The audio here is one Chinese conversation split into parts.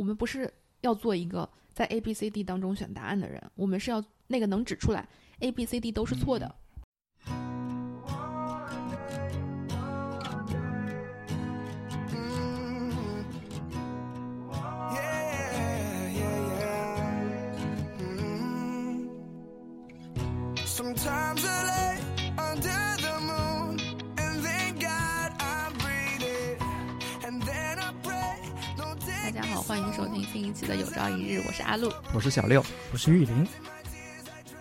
我们不是要做一个在 A、B、C、D 当中选答案的人，我们是要那个能指出来 A、B、C、D 都是错的。迎新一期的《有朝一日》，我是阿露，我是小六，我是玉林。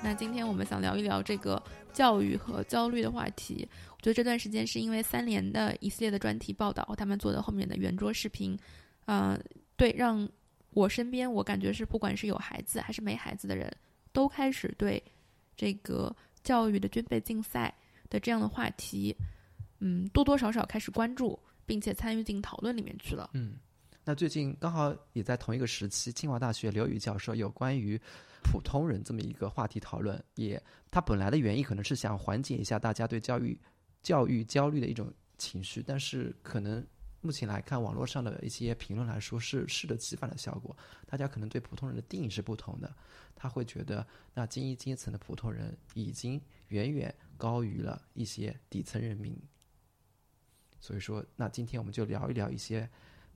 那今天我们想聊一聊这个教育和焦虑的话题。我觉得这段时间是因为三联的一系列的专题报道，他们做的后面的圆桌视频，呃，对，让我身边我感觉是不管是有孩子还是没孩子的人，都开始对这个教育的军备竞赛的这样的话题，嗯，多多少少开始关注，并且参与进讨论里面去了。嗯。那最近刚好也在同一个时期，清华大学刘宇教授有关于普通人这么一个话题讨论，也他本来的原意可能是想缓解一下大家对教育教育焦虑的一种情绪，但是可能目前来看，网络上的一些评论来说是适得其反的效果，大家可能对普通人的定义是不同的，他会觉得那精英阶层的普通人已经远远高于了一些底层人民，所以说，那今天我们就聊一聊一些。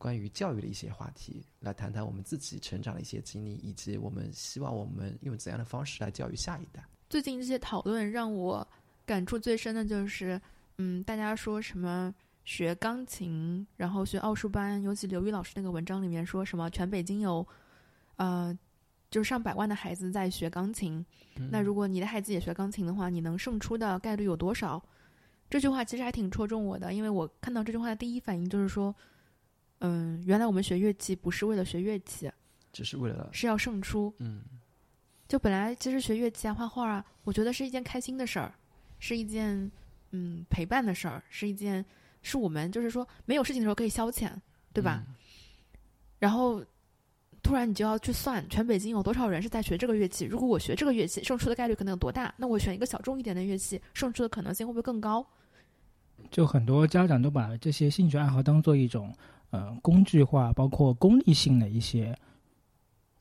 关于教育的一些话题，来谈谈我们自己成长的一些经历，以及我们希望我们用怎样的方式来教育下一代。最近这些讨论让我感触最深的就是，嗯，大家说什么学钢琴，然后学奥数班，尤其刘宇老师那个文章里面说什么全北京有，呃，就是上百万的孩子在学钢琴，那如果你的孩子也学钢琴的话，你能胜出的概率有多少？这句话其实还挺戳中我的，因为我看到这句话的第一反应就是说。嗯，原来我们学乐器不是为了学乐器，只是为了是要胜出。嗯，就本来其实学乐器啊、画画啊，我觉得是一件开心的事儿，是一件嗯陪伴的事儿，是一件是我们就是说没有事情的时候可以消遣，对吧？然后突然你就要去算全北京有多少人是在学这个乐器，如果我学这个乐器，胜出的概率可能有多大？那我选一个小众一点的乐器，胜出的可能性会不会更高？就很多家长都把这些兴趣爱好当做一种。呃，工具化包括功利性的一些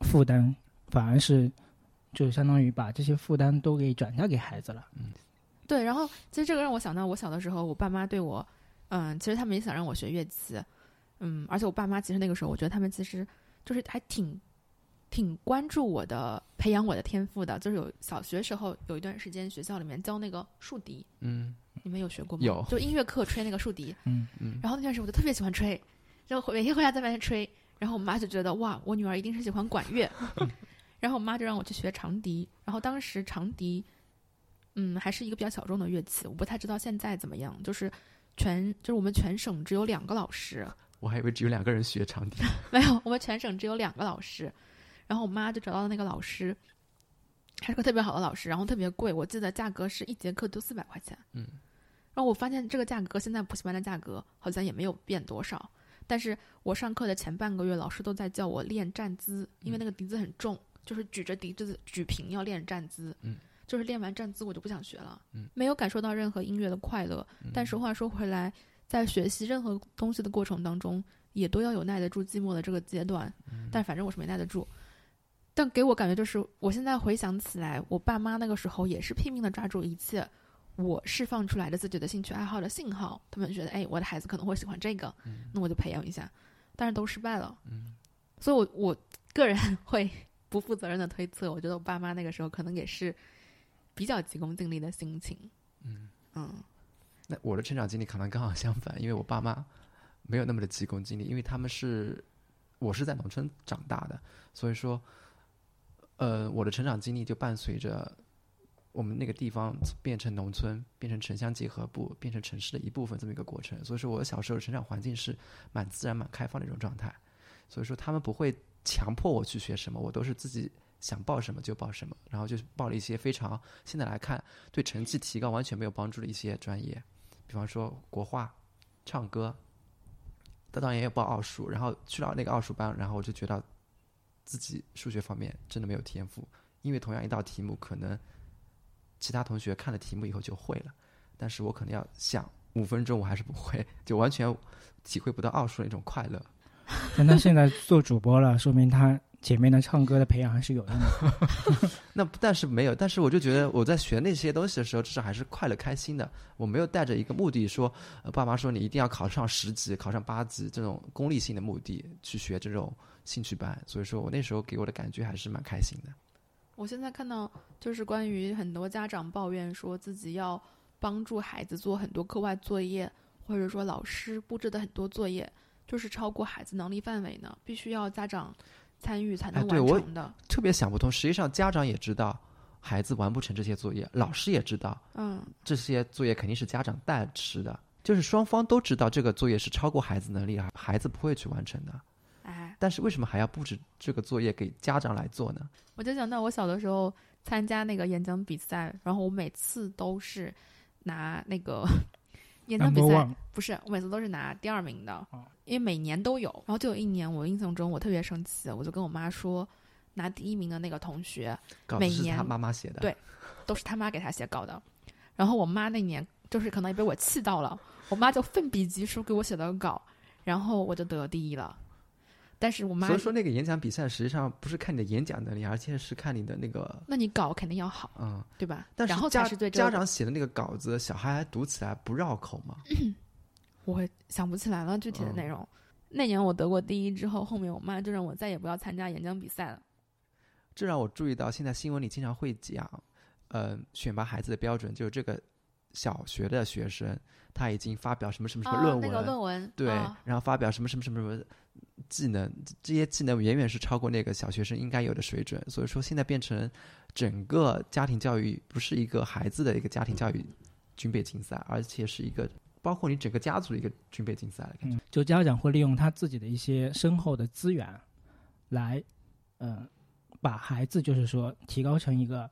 负担，反而是就相当于把这些负担都给转嫁给孩子了。嗯，对。然后其实这个让我想到，我小的时候，我爸妈对我，嗯，其实他们也想让我学乐器，嗯，而且我爸妈其实那个时候，我觉得他们其实就是还挺挺关注我的，培养我的天赋的。就是有小学时候有一段时间，学校里面教那个竖笛，嗯，你们有学过吗？有，就音乐课吹那个竖笛，嗯嗯。然后那段时间我就特别喜欢吹。就每天回家在外面吹，然后我妈就觉得哇，我女儿一定是喜欢管乐，然后我妈就让我去学长笛。然后当时长笛，嗯，还是一个比较小众的乐器，我不太知道现在怎么样。就是全就是我们全省只有两个老师，我还以为只有两个人学长笛，没有，我们全省只有两个老师。然后我妈就找到了那个老师，还是个特别好的老师，然后特别贵，我记得价格是一节课就四百块钱。嗯，然后我发现这个价格现在补习班的价格好像也没有变多少。但是我上课的前半个月，老师都在叫我练站姿，因为那个笛子很重，就是举着笛子举平要练站姿。嗯，就是练完站姿，我就不想学了。嗯，没有感受到任何音乐的快乐。但是话说回来，在学习任何东西的过程当中，也都要有耐得住寂寞的这个阶段。但反正我是没耐得住。但给我感觉就是，我现在回想起来，我爸妈那个时候也是拼命的抓住一切。我释放出来的自己的兴趣爱好的信号，他们觉得，哎，我的孩子可能会喜欢这个，那我就培养一下，但是都失败了。嗯，所以，我我个人会不负责任的推测，我觉得我爸妈那个时候可能也是比较急功近利的心情。嗯嗯，那我的成长经历可能刚好相反，因为我爸妈没有那么的急功近利，因为他们是我是在农村长大的，所以说，呃，我的成长经历就伴随着。我们那个地方变成农村，变成城乡结合部，变成城市的一部分，这么一个过程。所以说，我小时候成长环境是蛮自然、蛮开放的一种状态。所以说，他们不会强迫我去学什么，我都是自己想报什么就报什么。然后就报了一些非常现在来看对成绩提高完全没有帮助的一些专业，比方说国画、唱歌。他当然也有报奥数，然后去了那个奥数班，然后我就觉得自己数学方面真的没有天赋，因为同样一道题目可能。其他同学看了题目以后就会了，但是我可能要想五分钟，我还是不会，就完全体会不到奥数那种快乐。但他现在做主播了，说明他前面的唱歌的培养还是有用的。那但是没有，但是我就觉得我在学那些东西的时候，至少还是快乐开心的。我没有带着一个目的说，呃爸妈说你一定要考上十级、考上八级这种功利性的目的去学这种兴趣班。所以说我那时候给我的感觉还是蛮开心的。我现在看到就是关于很多家长抱怨说自己要帮助孩子做很多课外作业，或者说老师布置的很多作业就是超过孩子能力范围呢，必须要家长参与才能完成的。特别想不通，实际上家长也知道孩子完不成这些作业，老师也知道嗯，这些作业肯定是家长代持的，就是双方都知道这个作业是超过孩子能力，孩子不会去完成的。哎，但是为什么还要布置这个作业给家长来做呢？我就想到我小的时候参加那个演讲比赛，然后我每次都是拿那个 演讲比赛不是，我每次都是拿第二名的哦，因为每年都有。然后就有一年，我印象中我特别生气，我就跟我妈说，拿第一名的那个同学每年他妈妈写的，对都是他妈给他写稿的。然后我妈那年就是可能也被我气到了，我妈就奋笔疾书给我写的稿，然后我就得第一了。但是我妈所以说那个演讲比赛实际上不是看你的演讲能力，而且是看你的那个那你稿肯定要好，嗯。对吧？但是然后才家家长写的那个稿子，小孩还读起来不绕口吗？我会想不起来了具体的内容。那年我得过第一之后，后面我妈就让我再也不要参加演讲比赛了。这让我注意到，现在新闻里经常会讲，呃，选拔孩子的标准就是这个小学的学生他已经发表什么什么什么论啊，文，那个论文，对，啊然后发表什么什么什么什么技能，这些技能远远是超过那个小学生应该有的水准。所以说，现在变成整个家庭教育不是一个孩子的一个家庭教育军备竞赛，而且是一个包括你整个家族的一个军备竞赛的感觉。嗯，就家长会利用他自己的一些深厚的资源，来，嗯、把孩子就是说提高成一个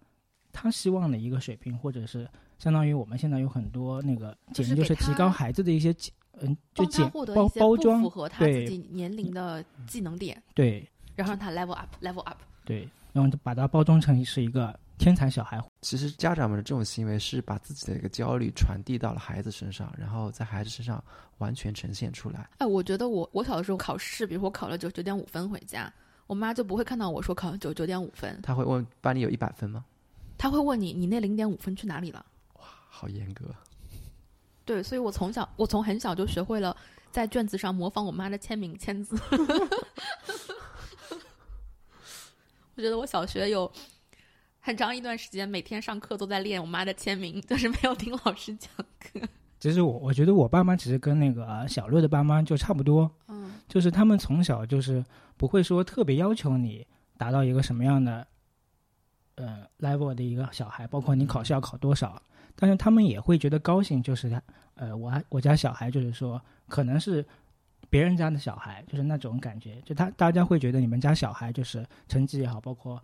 他希望的一个水平，或者是相当于我们现在有很多那个就是给简直就是提高孩子的一些技嗯，就他简获得包一些包装符合他自己年龄的技能点，对然后让他 level up，level up。对，然后就把它包装成是一个天才小孩。其实家长们的这种行为是把自己的一个焦虑传递到了孩子身上，然后在孩子身上完全呈现出来。哎，我觉得我我小的时候考试，比如说我考了九九点五分回家，我妈就不会看到我说考九九点五分，他会问班里有一百分吗？她会问你你那零点五分去哪里了。好严格。对，所以我从小我从很小就学会了在卷子上模仿我妈的签名签字。我觉得我小学有很长一段时间，每天上课都在练我妈的签名，就是没有听老师讲课。其实我我觉得我爸妈其实跟那个呃小乐的爸妈就差不多，嗯就是他们从小就是不会说特别要求你达到一个什么样的呃 level 的一个小孩，包括你考试要考多少，但是他们也会觉得高兴，就是他呃我还我家小孩就是说可能是别人家的小孩，就是那种感觉，就他大家会觉得你们家小孩就是成绩也好，包括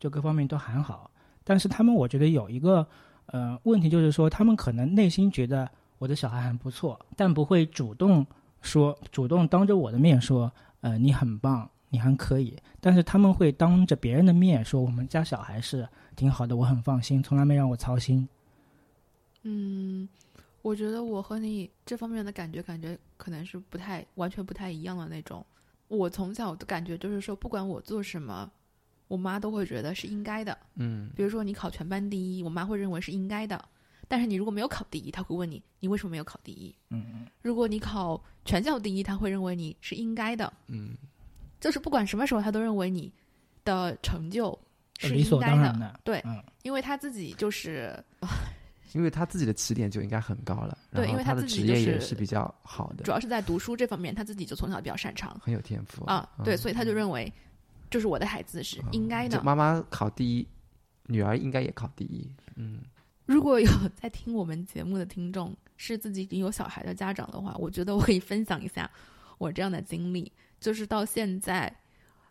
就各方面都很好，但是他们我觉得有一个呃问题就是说，他们可能内心觉得我的小孩很不错，但不会主动说，主动当着我的面说，呃，你很棒，你还可以。但是他们会当着别人的面说，我们家小孩是挺好的，我很放心，从来没让我操心。嗯，我觉得我和你这方面的感觉，感觉可能是不太完全不太一样的那种。我从小的感觉就是说，不管我做什么，我妈都会觉得是应该的。嗯，比如说你考全班第一，我妈会认为是应该的。但是你如果没有考第一，她会问你你为什么没有考第一。嗯嗯，如果你考全校第一，她会认为你是应该的。嗯，就是不管什么时候，她都认为你的成就是理所应该的。当然的。对嗯，因为她自己就是 因为他自己的起点就应该很高了，对因为他的职业也是是比较好的主，要是在读书这方面，他自己就从小比较擅长很有天赋啊。对，嗯所以他就认为，就是我的孩子是应该的就。妈妈考第一，女儿应该也考第一。嗯，如果有在听我们节目的听众是自己已经有小孩的家长的话，我觉得我可以分享一下我这样的经历。就是到现在，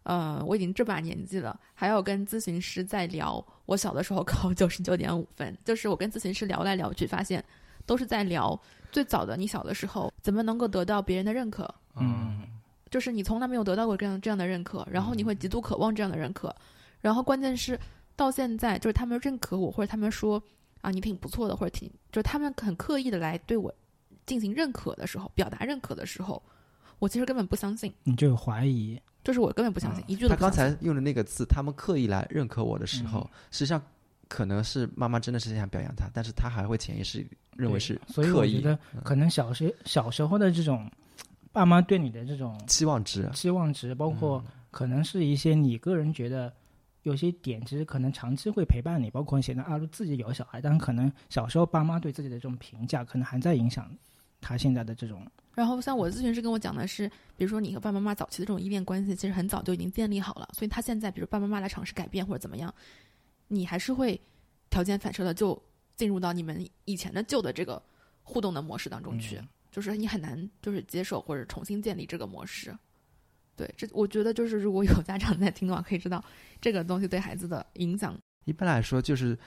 呃，我已经这把年纪了，还要跟咨询师在聊我小的时候考九十九点五分。就是我跟咨询师聊来聊去，发现都是在聊最早的你小的时候怎么能够得到别人的认可。嗯，就是你从来没有得到过这样这样的认可，然后你会极度渴望这样的认可，然后关键是到现在，就是他们认可我，或者他们说啊你挺不错的，或者挺就是他们很刻意的来对我进行认可的时候，表达认可的时候，我其实根本不相信，你就有怀疑，就是我根本不相信，嗯一句都他刚不相信。才用的那个字，他们刻意来认可我的时候，嗯实际上可能是妈妈真的是想表扬他，但是他还会潜意识认为对是所以我觉得可能小学小时候的这种爸妈对你的这种期望值。期望值，包括嗯可能是一些你个人觉得有些点，其实可能长期会陪伴你，包括现在阿鲁自己有小孩，但可能小时候爸妈对自己的这种评价，可能还在影响他现在的这种然后像我咨询师跟我讲的是，比如说你和爸爸妈妈早期的这种依恋关系，其实很早就已经建立好了，所以他现在比如爸爸妈妈来尝试改变或者怎么样，你还是会条件反射的就进入到你们以前的旧的这个互动的模式当中去，嗯就是你很难就是接受或者重新建立这个模式。对，这我觉得就是如果有家长在听的话，可以知道这个东西对孩子的影响。一般来说，就是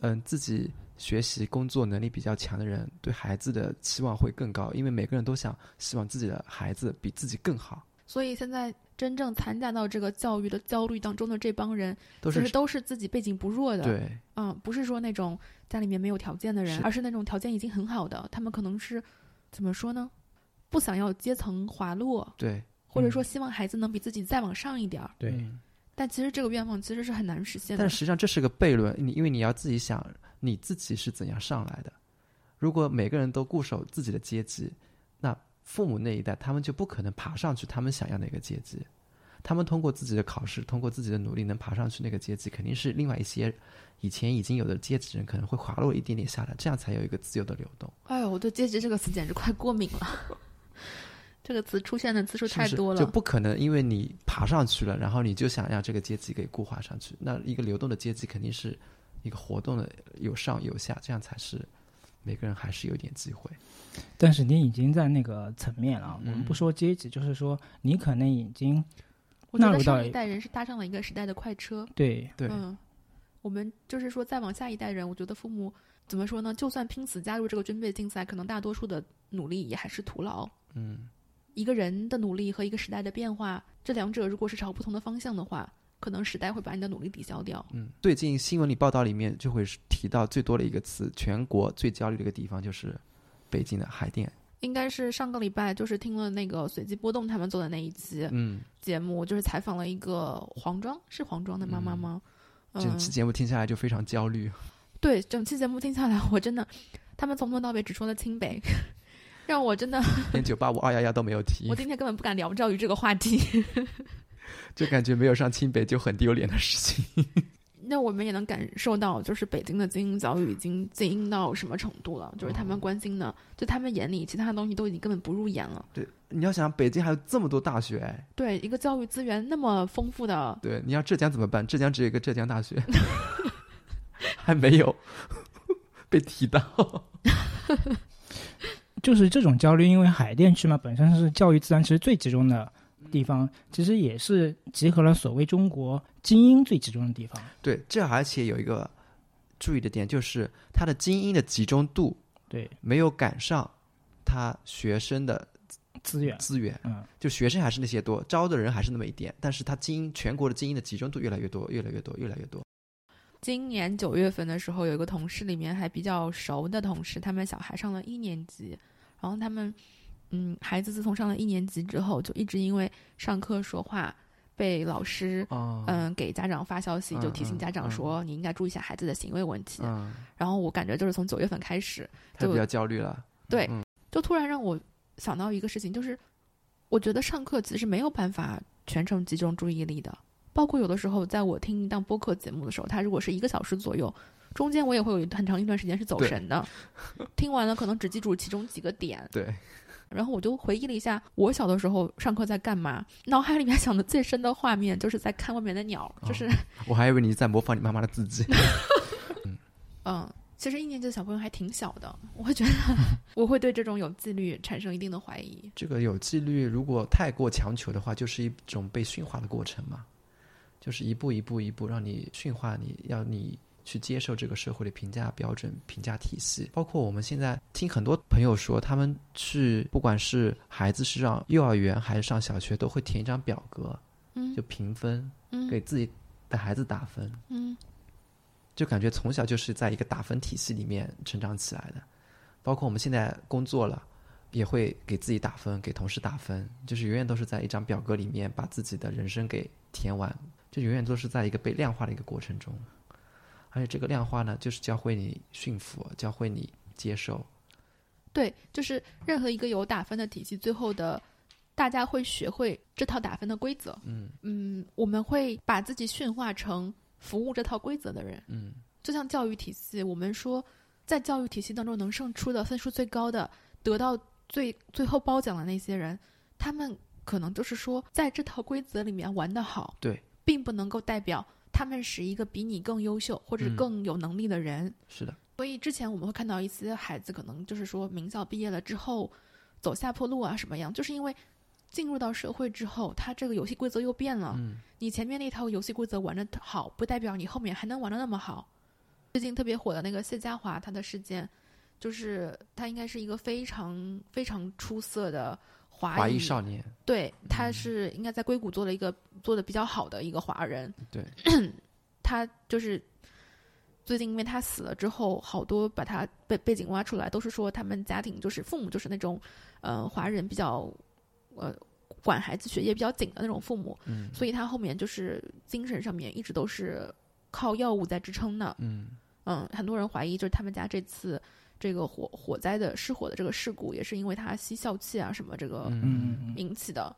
嗯、自己学习、工作能力比较强的人，对孩子的期望会更高，因为每个人都想希望自己的孩子比自己更好，所以现在真正参加到这个教育的焦虑当中的这帮人，都是其实都是自己背景不弱的。对嗯，不是说那种家里面没有条件的人，是而是那种条件已经很好的，他们可能是怎么说呢？不想要阶层滑落，对或者说希望孩子能比自己再往上一点儿。对。嗯但其实这个愿望其实是很难实现的但。实际上这是个悖论，你因为你要自己想你自己是怎样上来的。如果每个人都固守自己的阶级，那父母那一代他们就不可能爬上去他们想要的一个阶级。他们通过自己的考试，通过自己的努力能爬上去那个阶级，肯定是另外一些以前已经有的阶级人可能会滑落一点点下来，这样才有一个自由的流动。哎呦，我对“阶级”这个词简直快过敏了。这个词出现的次数太多了，就不可能因为你爬上去了，然后你就想让这个阶级给固化上去。那一个流动的阶级肯定是一个活动的，有上有下，这样才是每个人还是有点机会。但是你已经在那个层面了，嗯我们不说阶级，就是说你可能已经我觉得纳入到上一代人是搭上了一个时代的快车。对对，嗯，我们就是说，再往下一代人，我觉得父母怎么说呢？就算拼死加入这个军备竞赛，可能大多数的努力也还是徒劳。嗯，一个人的努力和一个时代的变化，这两者如果是朝不同的方向的话，可能时代会把你的努力抵消掉。嗯，最近新闻里报道里面就会提到最多的一个词，全国最焦虑的一个地方就是北京的海淀。应该是上个礼拜，就是听了那个随机波动他们做的那一期嗯，节目，就是采访了一个黄庄是黄庄的妈妈吗？整嗯，期节目听下来就非常焦虑。对，整期节目听下来，我真的，他们从头到尾只说了清北，让我真的，连九八五二幺幺都没有提 我，今天根本不敢聊教育这个话题。就感觉没有上清北就很丢脸的事情。那我们也能感受到，就是北京的精英教育已经精英到什么程度了？就是他们关心的，就他们眼里其他的东西都已经根本不入眼了。对，你要想北京还有这么多大学，哎，对，一个教育资源那么丰富的，对，你要浙江怎么办？浙江只有一个浙江大学，还没有被提到。就是这种焦虑，因为海淀区嘛本身是教育资源其实最集中的地方，其实也是集合了所谓中国精英最集中的地方。对，这而且有一个注意的点，就是它的精英的集中度对没有赶上他学生的资源，资源，嗯，就学生还是那些多，招的人还是那么一点，但是他精英全国的精英的集中度越来越多，越来越多，越来越多。今年九月份的时候，有一个同事里面还比较熟的同事，他们小孩上了一年级，然后他们，嗯，孩子自从上了一年级之后，就一直因为上课说话被老师。哦，嗯，给家长发消息，就提醒家长说，你应该注意一下孩子的行为问题。嗯，然后我感觉就是从九月份开始，就他比较焦虑了。对，嗯就突然让我想到一个事情，就是我觉得上课其实没有办法全程集中注意力的。包括有的时候，在我听一档播客节目的时候，它如果是一个小时左右，中间我也会有很长一段时间是走神的，听完了可能只记住其中几个点，对，然后我就回忆了一下我小的时候上课在干嘛，脑海里面想的最深的画面就是在看外面的鸟，就是、我还以为你在模仿你妈妈的字迹。嗯，其实一年级的小朋友还挺小的，我会觉得 我会对这种有纪律产生一定的怀疑。这个有纪律，如果太过强求的话，就是一种被驯化的过程嘛，就是一步一步一步让你驯化你，要你去接受这个社会的评价标准、评价体系。包括我们现在听很多朋友说，他们去不管是孩子是上幼儿园还是上小学，都会填一张表格，嗯就评分，嗯给自己的孩子打分。嗯就感觉从小就是在一个打分体系里面成长起来的。包括我们现在工作了，也会给自己打分，给同事打分，就是永远都是在一张表格里面把自己的人生给填完，就永远都是在一个被量化的一个过程中。而且这个量化呢，就是教会你驯服，教会你接受。对，就是任何一个有打分的体系，最后的大家会学会这套打分的规则。嗯嗯，我们会把自己驯化成服务这套规则的人。嗯就像教育体系，我们说，在教育体系当中能胜出的分数最高的，得到最最后褒奖的那些人，他们可能就是说，在这套规则里面玩得好，对，并不能够代表他们是一个比你更优秀或者嗯更有能力的人。是的，所以之前我们会看到一些孩子，可能就是说名校毕业了之后走下坡路啊什么样，就是因为进入到社会之后，他这个游戏规则又变了。嗯你前面那套游戏规则玩的好，不代表你后面还能玩的那么好。最近特别火的那个谢家华，他的事件，就是他应该是一个非常非常出色的华裔少年，对，他是应该在硅谷做了一个做的比较好的一个华人。对，他就是最近因为他死了之后，好多把他背背景挖出来，都是说他们家庭就是父母就是那种呃华人比较呃管孩子学业比较紧的那种父母，嗯所以他后面就是精神上面一直都是靠药物在支撑的。嗯嗯，很多人怀疑就是他们家这次这个火火灾的失火的这个事故，也是因为他吸笑气啊什么这个嗯嗯嗯引起的。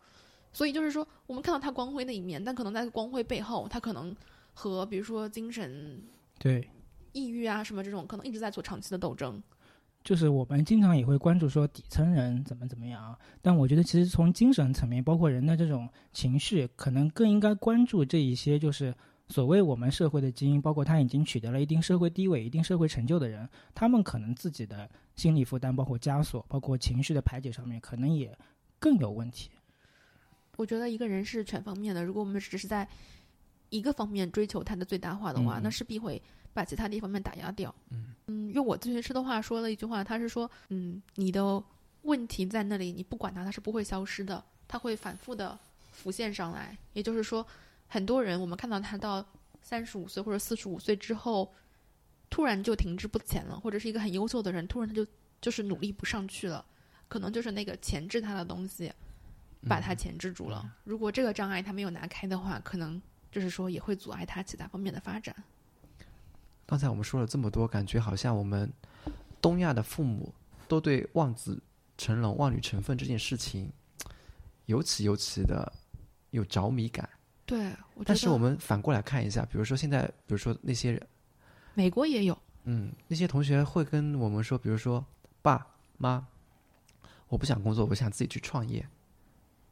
所以就是说，我们看到他光辉的一面，但可能在光辉背后，他可能和比如说精神对，抑郁啊什么这种，可能一直在做长期的斗争。就是我们经常也会关注说底层人怎么怎么样啊，但我觉得其实从精神层面，包括人的这种情绪，可能更应该关注这一些就是所谓我们社会的精英，包括他已经取得了一定社会地位、一定社会成就的人，他们可能自己的心理负担，包括枷锁，包括情绪的排解上面，可能也更有问题。我觉得一个人是全方面的，如果我们只是在一个方面追求他的最大化的话，嗯那势必会把其他地方面打压掉。嗯用我咨询师的话说了一句话，他是说，嗯，你的问题在那里，你不管它，它是不会消失的，它会反复的浮现上来。也就是说，很多人我们看到他到三十五岁或者四十五岁之后，突然就停滞不前了，或者是一个很优秀的人，突然他就就是努力不上去了，可能就是那个钳制他的东西把他钳制住了。如果这个障碍他没有拿开的话，可能就是说也会阻碍他其他方面的发展。刚才我们说了这么多，感觉好像我们东亚的父母都对望子成龙、望女成凤这件事情尤其尤其的有着迷感。对，但是我们反过来看一下，比如说现在，比如说那些人，美国也有。嗯，那些同学会跟我们说，比如说爸妈，我不想工作，我想自己去创业。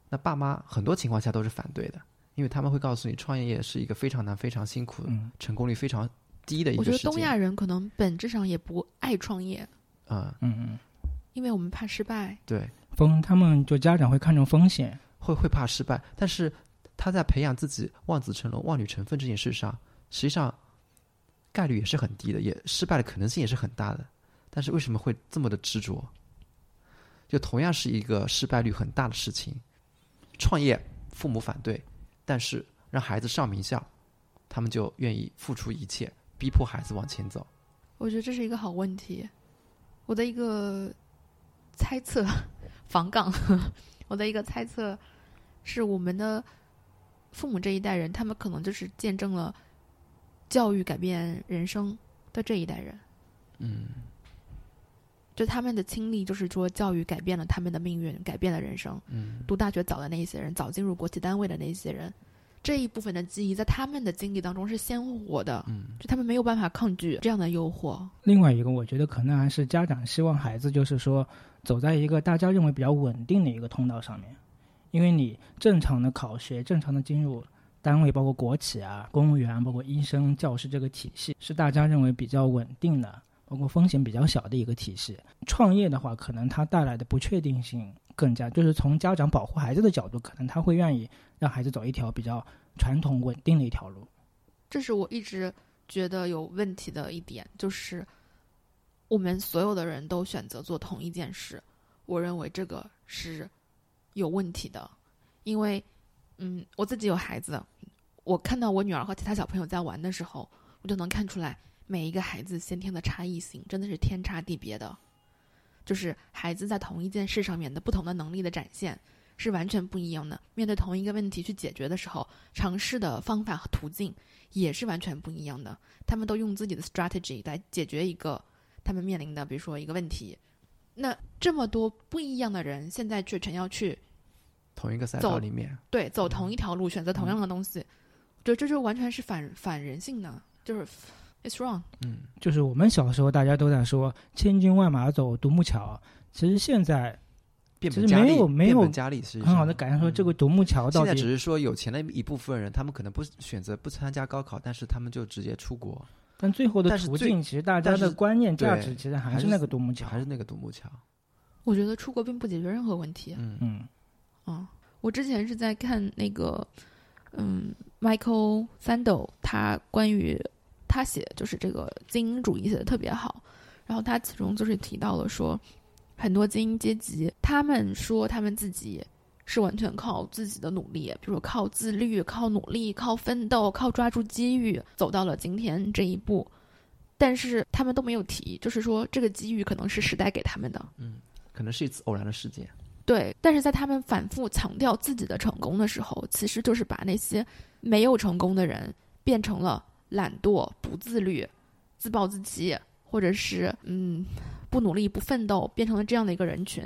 那爸妈很多情况下都是反对的，因为他们会告诉你，创业是一个非常难、非常辛苦、嗯，成功率非常低的一个我觉得。东亚人可能本质上也不爱创业，嗯，嗯嗯，因为我们怕失败。对，风他们就家长会看重风险，会会怕失败，但是他在培养自己望子成龙、望女成凤这件事上，实际上概率也是很低的，也失败的可能性也是很大的。但是为什么会这么的执着？就同样是一个失败率很大的事情，创业父母反对，但是让孩子上名校，他们就愿意付出一切，逼迫孩子往前走。我觉得这是一个好问题。我的一个猜测，防杠，我的一个猜测是，我们的父母这一代人，他们可能就是见证了教育改变人生的这一代人。嗯，就他们的经历，就是说教育改变了他们的命运，改变了人生。嗯，读大学早的那一些人，早进入国企单位的那一些人，这一部分的记忆在他们的经历当中是鲜活的，嗯，就他们没有办法抗拒这样的诱惑。另外一个，我觉得可能还是家长希望孩子就是说走在一个大家认为比较稳定的一个通道上面，因为你正常的考学、正常的进入单位，包括国企啊、公务员，包括医生、教师这个体系，是大家认为比较稳定的，包括风险比较小的一个体系。创业的话，可能它带来的不确定性更加，就是从家长保护孩子的角度，可能他会愿意让孩子走一条比较传统稳定的一条路。这是我一直觉得有问题的一点，就是我们所有的人都选择做同一件事，我认为这个是有问题的，因为，嗯，我自己有孩子，我看到我女儿和其他小朋友在玩的时候，我就能看出来每一个孩子先天的差异性真的是天差地别的。就是孩子在同一件事上面的不同的能力的展现是完全不一样的。面对同一个问题去解决的时候，尝试的方法和途径也是完全不一样的。他们都用自己的 strategy 来解决一个他们面临的，比如说一个问题。那这么多不一样的人，现在却全要去同一个赛道里面，对走同一条路，选择同样的东西，我觉得这就完全是反反人性的，就是 it's wrong。嗯，就是我们小时候大家都在说千军万马走独木桥，其实现在其实变本加厉，没有没有变本加厉是很好的感受说这个独木桥到现在只，是说有钱的一部分人，他们可能不选择不参加高考，但是他们就直接出国，但最后的途径其实大家的观念价值其实还是那个独木桥还。是那个独木桥。我觉得出国并不解决任何问题。嗯嗯啊，我之前是在看那个，嗯，Michael Sandel，他关于他写就是这个精英主义写的特别好，然后他其中就是提到了说，很多精英阶级，他们说他们自己是完全靠自己的努力，比如靠自律、靠努力、靠奋斗、靠抓住机遇走到了今天这一步，但是他们都没有提，就是说这个机遇可能是时代给他们的，嗯可能是一次偶然的事件。对，但是在他们反复强调自己的成功的时候，其实就是把那些没有成功的人变成了懒惰、不自律、自暴自弃，或者是嗯不努力、不奋斗，变成了这样的一个人群。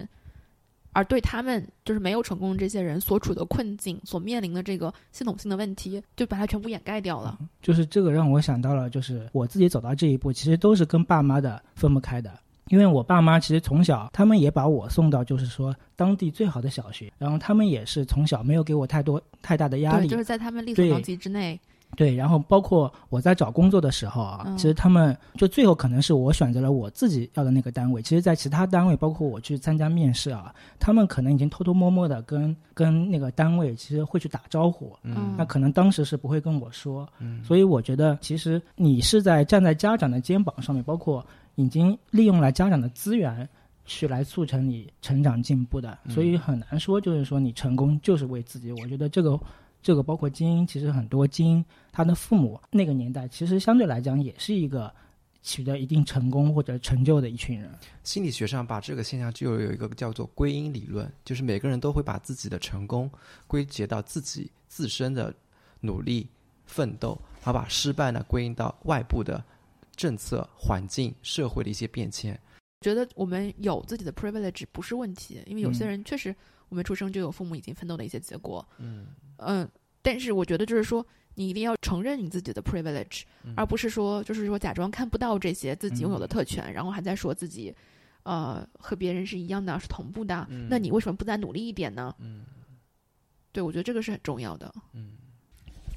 而对他们就是没有成功的这些人所处的困境、所面临的这个系统性的问题，就把它全部掩盖掉了。就是这个让我想到了，就是我自己走到这一步，其实都是跟爸妈的分不开的。因为我爸妈其实从小，他们也把我送到就是说当地最好的小学，然后他们也是从小没有给我太多太大的压，力，就是在他们力所能及之内。对，然后包括我在找工作的时候啊，嗯其实他们就最后可能是我选择了我自己要的那个单位。其实，在其他单位，包括我去参加面试啊，他们可能已经偷偷摸摸的跟跟那个单位其实会去打招呼，嗯那可能当时是不会跟我说。嗯所以我觉得，其实你是在站在家长的肩膀上面，包括已经利用了家长的资源。去来促成你成长进步的，所以很难说，就是说你成功就是为自己。我觉得这个这个包括精英，其实很多精英他的父母那个年代，其实相对来讲也是一个取得一定成功或者成就的一群人。心理学上把这个现象就有一个叫做归因理论，就是每个人都会把自己的成功归结到自己自身的努力奋斗，而把失败呢归因到外部的政策、环境、社会的一些变迁。觉得我们有自己的 privilege 不是问题，因为有些嗯人确实我们出生就有父母已经奋斗的一些结果，嗯嗯，但是我觉得就是说，你一定要承认你自己的 privilege，、而不是说就是说假装看不到这些自己拥有的特权，然后还在说自己，呃，和别人是一样的，是同步的。嗯那你为什么不再努力一点呢？嗯对，我觉得这个是很重要的。嗯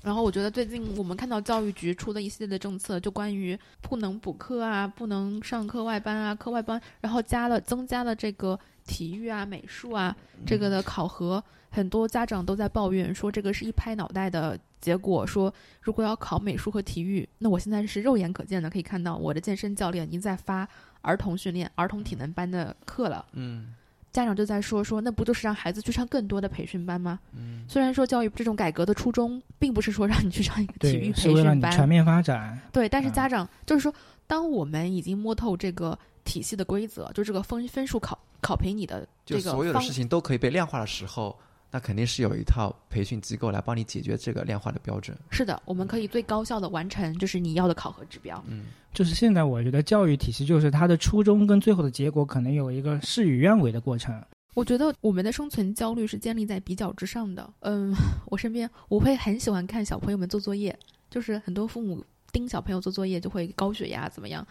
然后我觉得最近我们看到教育局出的一系列的政策，就关于不能补课啊，不能上课外班啊，课外班，然后加了增加了这个体育啊、美术啊这个的考核，很多家长都在抱怨说这个是一拍脑袋的结果，说如果要考美术和体育，那我现在是肉眼可见的可以看到我的健身教练已经在发儿童训练、儿童体能班的课了。嗯家长就在说说，那不就是让孩子去上更多的培训班吗？嗯虽然说教育这种改革的初衷，并不是说让你去上一个体育培训班，全面发展。对，但是嗯家长就是说，当我们已经摸透这个体系的规则，就这个分分数考考评你的就这个方所有的事情都可以被量化的时候，那肯定是有一套培训机构来帮你解决这个量化的标准。是的，我们可以最高效的完成就是你要的考核指标。嗯就是现在，我觉得教育体系就是它的初衷跟最后的结果可能有一个事与愿违的过程。我觉得我们的生存焦虑是建立在比较之上的。嗯，我身边我会很喜欢看小朋友们做作业，就是很多父母盯小朋友做作业就会高血压怎么样。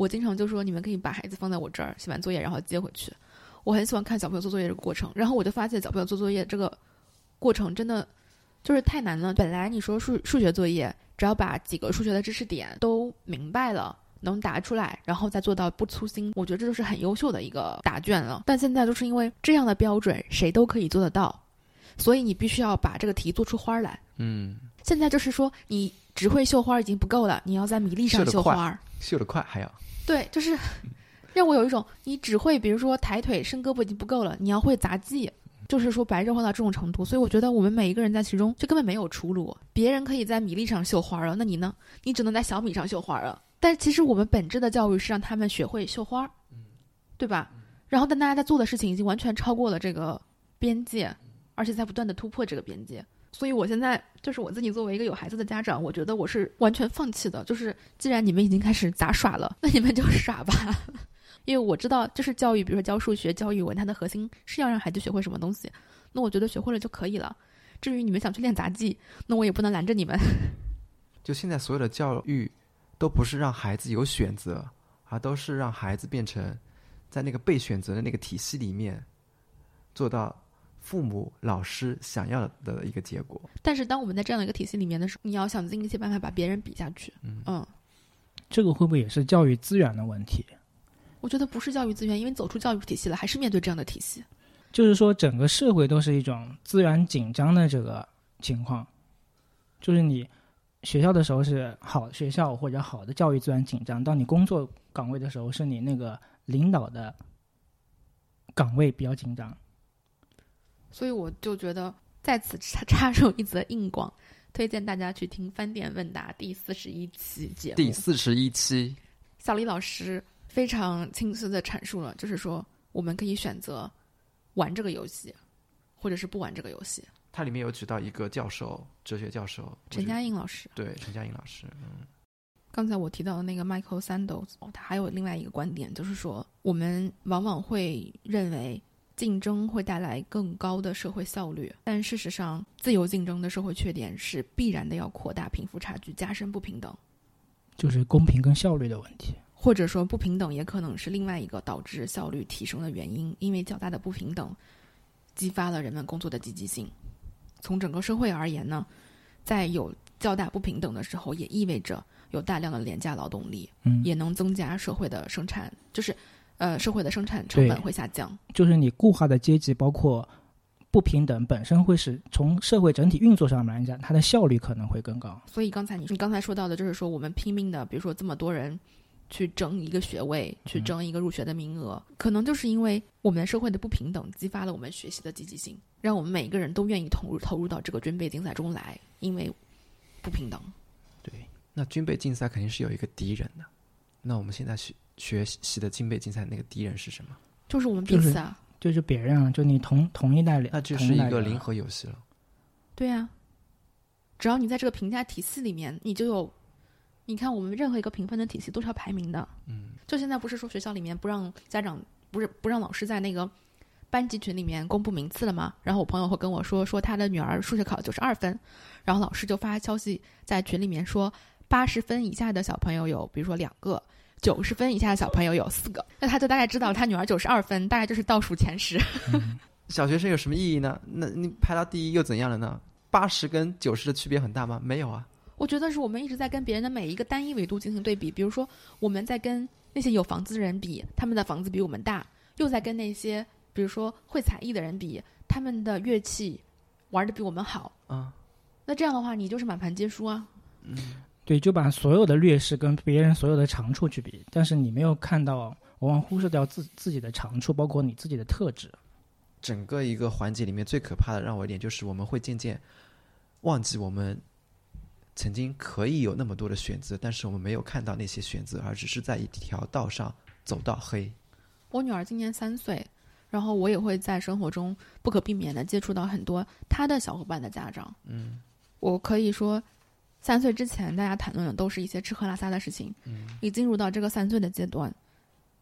我经常就说你们可以把孩子放在我这儿，写完作业然后接回去。我很喜欢看小朋友做作业这个过程，然后我就发现小朋友做作业这个过程真的就是太难了。本来你说数数学作业，只要把几个数学的知识点都明白了。能答出来，然后再做到不粗心，我觉得这就是很优秀的一个答卷了。但现在就是因为这样的标准，谁都可以做得到，所以你必须要把这个题做出花儿来。嗯，现在就是说，你只会绣花儿已经不够了，你要在米粒上绣花儿。绣得快还要 对，就是让我有一种，你只会比如说抬腿、伸胳膊已经不够了，你要会杂技。就是说白热化到这种程度，所以我觉得我们每一个人在其中就根本没有出路。别人可以在米粒上绣花儿了，那你呢？你只能在小米上绣花儿了。但其实我们本质的教育是让他们学会绣花儿，对吧？然后但大家在做的事情已经完全超过了这个边界，而且在不断的突破这个边界。所以我现在就是我自己作为一个有孩子的家长，我觉得我是完全放弃的。就是既然你们已经开始杂耍了，那你们就耍吧。因为我知道，就是教育，比如说教数学、教语文，它的核心是要让孩子学会什么东西。那我觉得学会了就可以了。至于你们想去练杂技，那我也不能拦着你们。就现在所有的教育，都不是让孩子有选择，而都是让孩子变成在那个被选择的那个体系里面，做到父母、老师想要的一个结果。但是，当我们在这样的一个体系里面的时候，你要想尽一切办法把别人比下去。嗯嗯，这个会不会也是教育资源的问题？我觉得不是教育资源，因为走出教育体系了，还是面对这样的体系。就是说，整个社会都是一种资源紧张的这个情况，就是你学校的时候是好学校或者好的教育资源紧张，当你工作岗位的时候，是你那个领导的岗位比较紧张。所以我就觉得在此插 插入一则硬广，推荐大家去听《翻店问答》第四十一期节目。第四十一期，小李老师非常清晰的阐述了，就是说我们可以选择玩这个游戏，或者是不玩这个游戏。它里面有举到一个教授，哲学教授陈嘉映老师，对陈嘉映老师，嗯，刚才我提到的那个 Michael Sandels，他还有另外一个观点，就是说我们往往会认为竞争会带来更高的社会效率，但事实上，自由竞争的社会缺点是必然的要扩大贫富差距，加深不平等，就是公平跟效率的问题。或者说不平等也可能是另外一个导致效率提升的原因，因为较大的不平等激发了人们工作的积极性。从整个社会而言呢，在有较大不平等的时候，也意味着有大量的廉价劳动力，嗯，也能增加社会的生产，就是呃社会的生产成本会下降。就是你固化的阶级，包括不平等本身，会使从社会整体运作上面来讲，它的效率可能会更高。所以刚才你你刚才说到的，就是说我们拼命的，比如说这么多人去争一个学位，去嗯争一个入学的名额，可能就是因为我们的社会的不平等激发了我们学习的积极性，让我们每一个人都愿意投入投入到这个军备竞赛中来，因为不平等。对，那军备竞赛肯定是有一个敌人的。那我们现在学学习的金杯竞赛那个敌人是什么？就是我们彼此啊，就是别人啊，就你同同一代人，那就是一个零和游戏了。对呀、只要你在这个评价体系里面，你就有，你看我们任何一个评分的体系都是要排名的。嗯，就现在不是说学校里面不让家长，不是不让老师在那个班级群里面公布名次了吗？然后我朋友会跟我说，说他的女儿数学考九十二分，然后老师就发消息在群里面说，八十分以下的小朋友有，比如说两个。九十分以下的小朋友有四个，那他就大概知道他女儿九十二分，大概就是倒数前十。小学生有什么意义呢？那你排到第一又怎样了呢？八十跟九十的区别很大吗？没有啊。我觉得是我们一直在跟别人的每一个单一维度进行对比，比如说我们在跟那些有房子的人比，他们的房子比我们大；又在跟那些比如说会才艺的人比，他们的乐器玩的比我们好。啊，那这样的话，你就是满盘皆输啊！对，就把所有的劣势跟别人所有的长处去比，但是你没有看到，往往忽视掉自自己的长处，包括你自己的特质。整个一个环节里面最可怕的让我一点就是我们会渐渐忘记我们曾经可以有那么多的选择，但是我们没有看到那些选择，而只是在一条道上走到黑。我女儿今年三岁，然后我也会在生活中不可避免的接触到很多她的小伙伴的家长。嗯，我可以说，三岁之前大家谈论的都是一些吃喝拉撒的事情。嗯，一进入到这个三岁的阶段，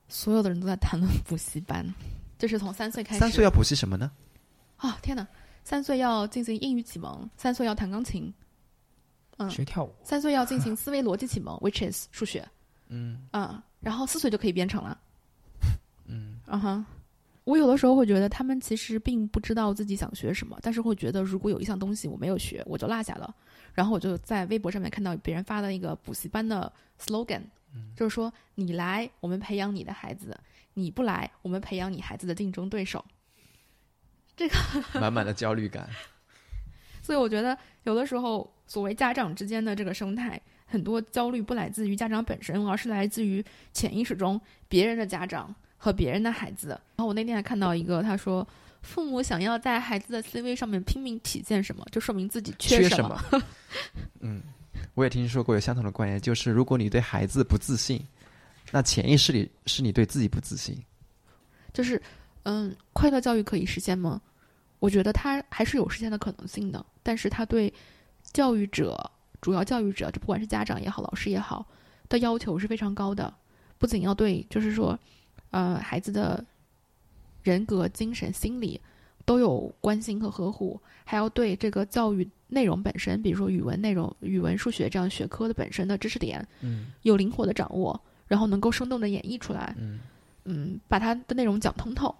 所有的人都在谈论补习班，就是从三岁开始。三岁要补习什么呢？啊，天哪！三岁要进行英语启蒙，三岁要弹钢琴，嗯，学跳舞，三岁要进行思维逻辑启蒙，which is 数学，嗯嗯，然后四岁就可以编程了，嗯，嗯哼。我有的时候会觉得他们其实并不知道自己想学什么，但是会觉得如果有一项东西我没有学，我就落下了。然后我就在微博上面看到别人发的一个补习班的 slogan，、就是说你来，我们培养你的孩子；你不来，我们培养你孩子的竞争对手。这个 满满的焦虑感。所以我觉得有的时候，所谓家长之间的这个生态，很多焦虑不来自于家长本身，而是来自于潜意识中别人的家长和别人的孩子。然后我那天还看到一个，他说。父母想要在孩子的 CV 上面拼命体现什么，就说明自己什缺什么。嗯，我也听说过有相同的观念，就是如果你对孩子不自信，那潜意识里是你对自己不自信。就是，嗯，快乐教育可以实现吗？我觉得它还是有实现的可能性的，但是它对教育者、主要教育者，就不管是家长也好，老师也好，的要求是非常高的。不仅要对，就是说，呃，孩子的人格、精神、心理都有关心和呵护，还要对这个教育内容本身，比如说语文内容、语文、数学这样学科的本身的知识点，嗯有灵活的掌握，然后能够生动的演绎出来，嗯嗯，把它的内容讲通透。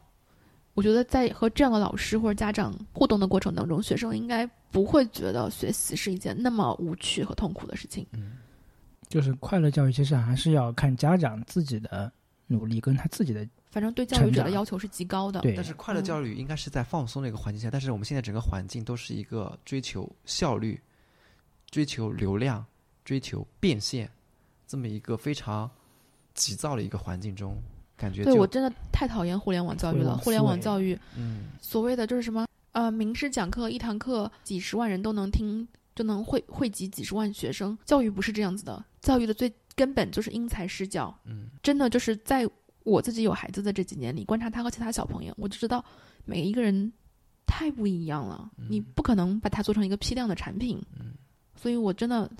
我觉得在和这样的老师或者家长互动的过程当中，学生应该不会觉得学习是一件那么无趣和痛苦的事情。嗯就是快乐教育，其实还是要看家长自己的努力跟他自己的反正对教育者的要求是极高的。对但是快乐教育应该是在放松的一个环境下，但是我们现在整个环境都是一个追求效率、追求流量、追求变现这么一个非常急躁的一个环境中，感觉对我真的太讨厌互联网教育了。互互联网教育嗯所谓的就是什么呃，名师讲课一堂课几十万人都能听，就能汇汇集几十万学生。教育不是这样子的，教育的最根本就是因材施教。嗯真的就是在我自己有孩子的这几年里，观察他和其他小朋友，我就知道每一个人太不一样了，你不可能把它做成一个批量的产品。嗯所以我真的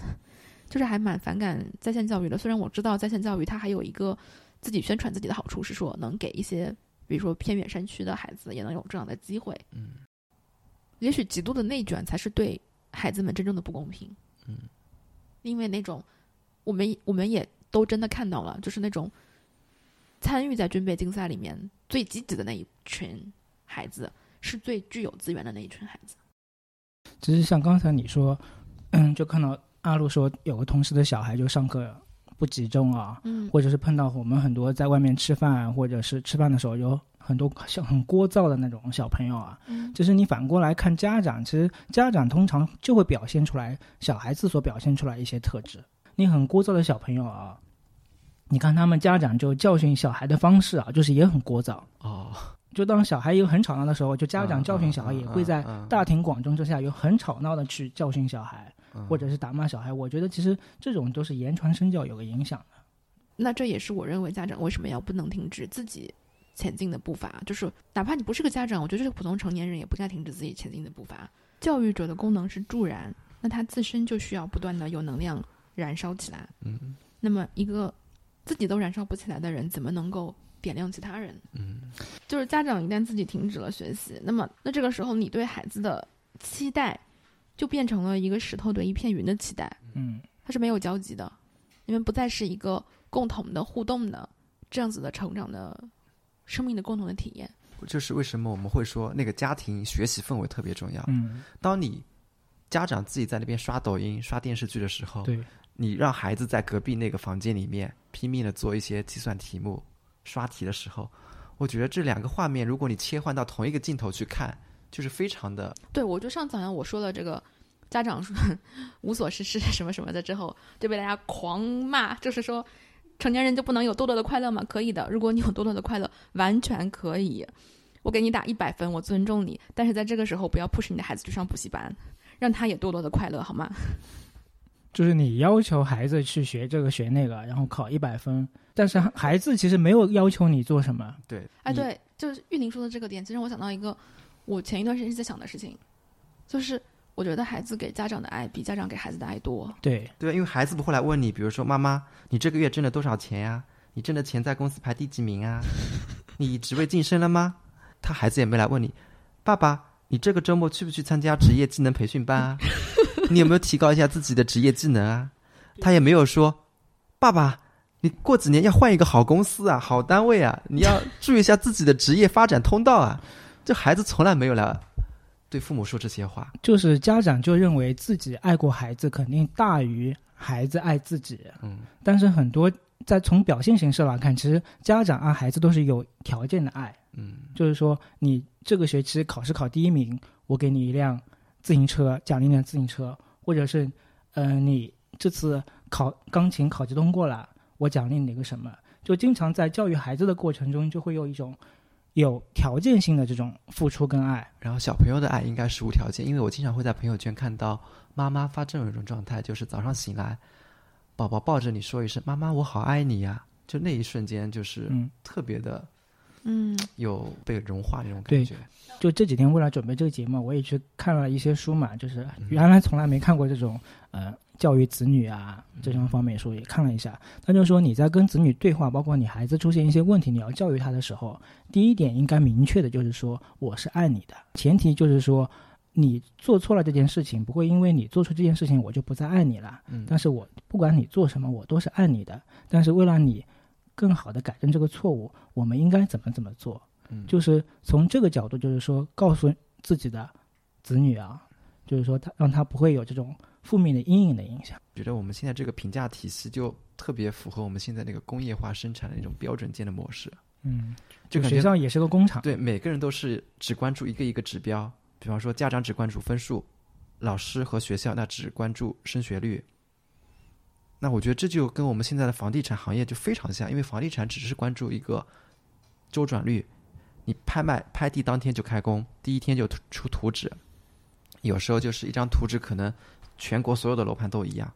就是还蛮反感在线教育的。虽然我知道在线教育它还有一个自己宣传自己的好处，是说能给一些比如说偏远山区的孩子也能有这样的机会。嗯也许极度的内卷才是对孩子们真正的不公平。嗯，因为那种我们我们也都真的看到了，就是那种参与在军备竞赛里面最积极的那一群孩子，是最具有资源的那一群孩子。其实像刚才你说，嗯，就看到阿路说有个同事的小孩就上课不集中啊，嗯，或者是碰到我们很多在外面吃饭，或者是吃饭的时候有很多像很聒噪的那种小朋友啊。嗯就是你反过来看家长，其实家长通常就会表现出来小孩子所表现出来一些特质。你很聒噪的小朋友啊，你看他们家长就教训小孩的方式啊，就是也很聒噪。哦 就当小孩有很吵闹的时候，就家长嗯教训小孩嗯也会在大庭广众之下有很吵闹的去教训小孩，嗯或者是打骂小孩。我觉得其实这种都是言传身教有个影响的。那这也是我认为家长为什么要不能停止自己前进的步伐，就是哪怕你不是个家长，我觉得这个普通成年人也不应该停止自己前进的步伐。教育者的功能是助燃，那他自身就需要不断的有能量燃烧起来。嗯那么一个自己都燃烧不起来的人，怎么能够点亮其他人？嗯就是家长一旦自己停止了学习，那么那这个时候你对孩子的期待就变成了一个石头对一片云的期待，嗯，它是没有交集的，你们不再是一个共同的互动的这样子的成长的生命的共同的体验。就是为什么我们会说那个家庭学习氛围特别重要。嗯，当你家长自己在那边刷抖音、刷电视剧的时候，对，你让孩子在隔壁那个房间里面拼命的做一些计算题目、刷题的时候，我觉得这两个画面，如果你切换到同一个镜头去看，就是非常的对，我就上次好像我说了这个家长无所事事什么什么的之后，就被大家狂骂，就是说成年人就不能有多多的快乐吗？可以的，如果你有多多的快乐，完全可以。我给你打一百分，我尊重你，但是在这个时候不要 push 你的孩子去上补习班，让他也多多的快乐，好吗？就是你要求孩子去学这个学那个，然后考一百分，但是孩子其实没有要求你做什么。对。哎，对，就是玉宁说的这个点，其实我想到一个我前一段时间在想的事情，就是我觉得孩子给家长的爱比家长给孩子的爱多。对，对，因为孩子不会来问你，比如说妈妈，你这个月挣了多少钱呀？你挣的钱在公司排第几名啊？你职位晋升了吗？他孩子也没来问你，爸爸，你这个周末去不去参加职业技能培训班啊？你有没有提高一下自己的职业技能啊？他也没有说，爸爸，你过几年要换一个好公司啊，好单位啊，你要注意一下自己的职业发展通道啊。这孩子从来没有来对父母说这些话。就是家长就认为自己爱过孩子，肯定大于孩子爱自己。嗯但是很多在从表现形式来看，其实家长爱孩子都是有条件的爱，嗯就是说你这个学期考试考第一名，我给你一辆自行车，奖励你辆自行车，或者是，呃，你这次考钢琴考级通过了，我奖励你个什么？就经常在教育孩子的过程中，就会有一种有条件性的这种付出跟爱。然后小朋友的爱应该是无条件，因为我经常会在朋友圈看到妈妈发这种一种状态，就是早上醒来，宝宝抱着你说一声“妈妈，我好爱你呀”，就那一瞬间就是嗯，特别的嗯有被融化那种感觉。就这几天为了准备这个节目，我也去看了一些书嘛，就是嗯原来从来没看过这种呃教育子女啊这种方面的书，也看了一下。他就说你在跟子女对话，包括你孩子出现一些问题，你要教育他的时候，第一点应该明确的就是说我是爱你的，前提就是说你做错了这件事情，不会因为你做出这件事情我就不再爱你了。嗯，但是我不管你做什么，我都是爱你的。但是为了你更好的改正这个错误，我们应该怎么怎么做？嗯就是从这个角度，就是说告诉自己的子女啊，就是说他让他不会有这种负面的阴影的影响。觉得我们现在这个评价体系就特别符合我们现在那个工业化生产的那种标准件的模式，嗯，就感觉学校也是个工厂。对每个人都是只关注一个一个指标，比方说家长只关注分数，老师和学校那只关注升学率。那我觉得这就跟我们现在的房地产行业就非常像，因为房地产只是关注一个周转率，你拍卖拍地当天就开工，第一天就出图纸，有时候就是一张图纸可能全国所有的楼盘都一样。